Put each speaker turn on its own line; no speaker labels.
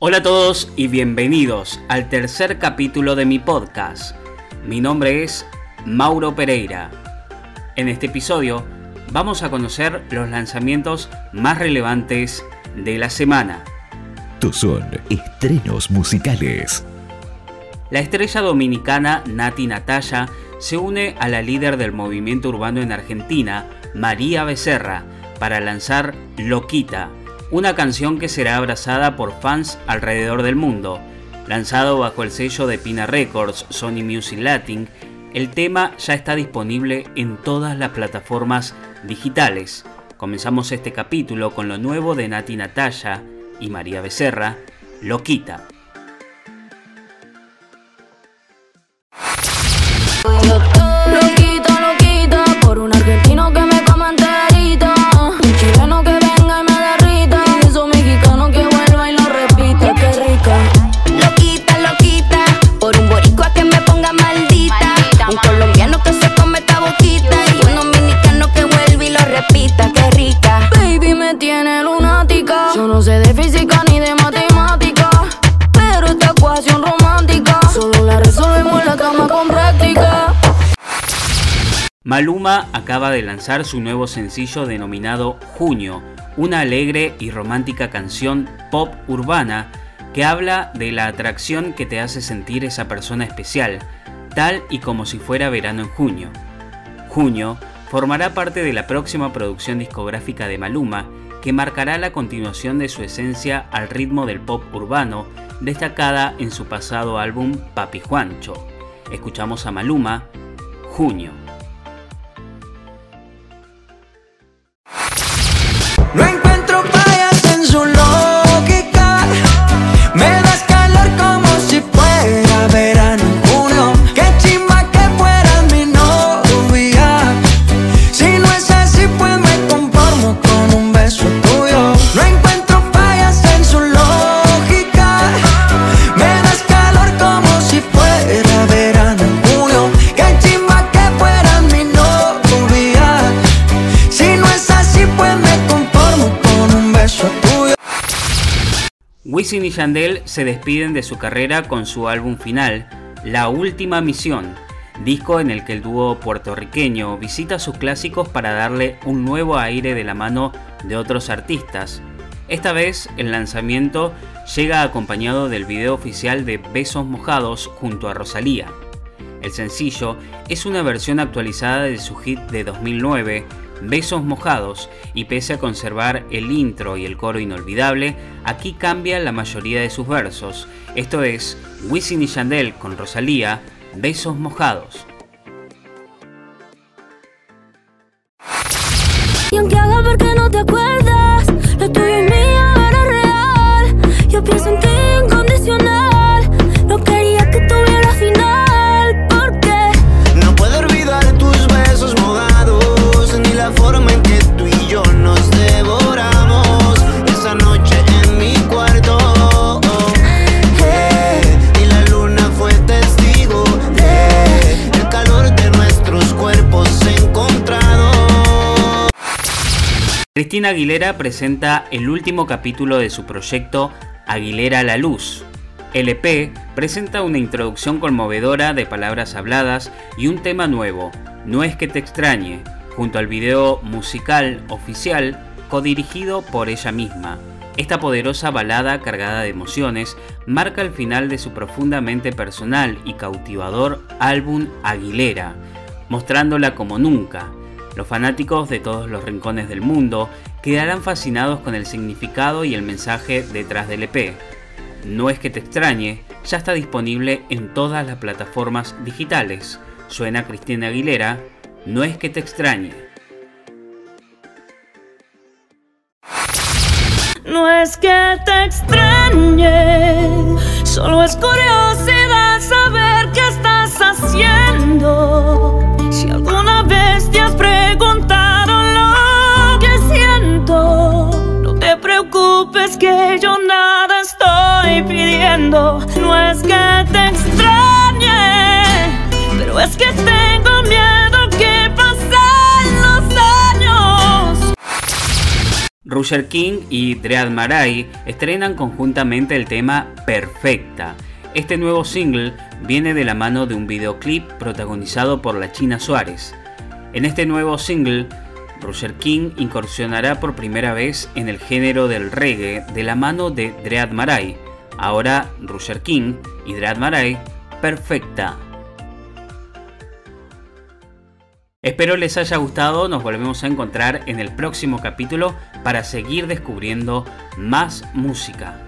Hola a todos y bienvenidos al tercer capítulo de mi podcast. Mi nombre es Mauro Pereira. En este episodio vamos a conocer los lanzamientos más relevantes de la semana.
Estos son estrenos musicales.
La estrella dominicana Nati Natalia se une a la líder del movimiento urbano en Argentina, María Becerra, para lanzar Loquita, una canción que será abrazada por fans alrededor del mundo. Lanzado bajo el sello de Pina Records, Sony Music Latin, el tema ya está disponible en todas las plataformas digitales. Comenzamos este capítulo con lo nuevo de Nati Natalia y María Becerra, Loquita. Maluma acaba de lanzar su nuevo sencillo denominado Junio, una alegre y romántica canción pop urbana que habla de la atracción que te hace sentir esa persona especial, tal y como si fuera verano en junio. Junio formará parte de la próxima producción discográfica de Maluma, que marcará la continuación de su esencia al ritmo del pop urbano, destacada en su pasado álbum Papi Juancho. Escuchamos a Maluma, Junio. Wisin y Yandel se despiden de su carrera con su álbum final, La Última Misión, disco en el que el dúo puertorriqueño visita sus clásicos para darle un nuevo aire de la mano de otros artistas. Esta vez el lanzamiento llega acompañado del video oficial de Besos Mojados junto a Rosalía. El sencillo es una versión actualizada de su hit de 2009, Besos Mojados, y pese a conservar el intro y el coro inolvidable, aquí cambia la mayoría de sus versos. Esto es Wisin y Yandel con Rosalía, Besos Mojados. Cristina Aguilera presenta el último capítulo de su proyecto Aguilera a la Luz. El EP presenta una introducción conmovedora de palabras habladas y un tema nuevo, No es que te extrañe, junto al video musical oficial codirigido por ella misma. Esta poderosa balada cargada de emociones marca el final de su profundamente personal y cautivador álbum Aguilera, mostrándola como nunca. Los fanáticos de todos los rincones del mundo quedarán fascinados con el significado y el mensaje detrás del EP. No es que te extrañe, ya está disponible en todas las plataformas digitales. Suena Cristina Aguilera, no es que te extrañe.
no es que te extrañe, solo es curiosidad preocupes que yo nada estoy pidiendo. No es que te extrañe, pero es que tengo miedo que pasen los años.
Roger King y Dread Marai estrenan conjuntamente el tema Perfecta. Este nuevo single viene de la mano de un videoclip protagonizado por la China Suárez. En este nuevo single, Roger King incursionará por primera vez en el género del reggae de la mano de Dread Marai. Ahora Roger King y Dread Marai, Perfecta. Espero les haya gustado, nos volvemos a encontrar en el próximo capítulo para seguir descubriendo más música.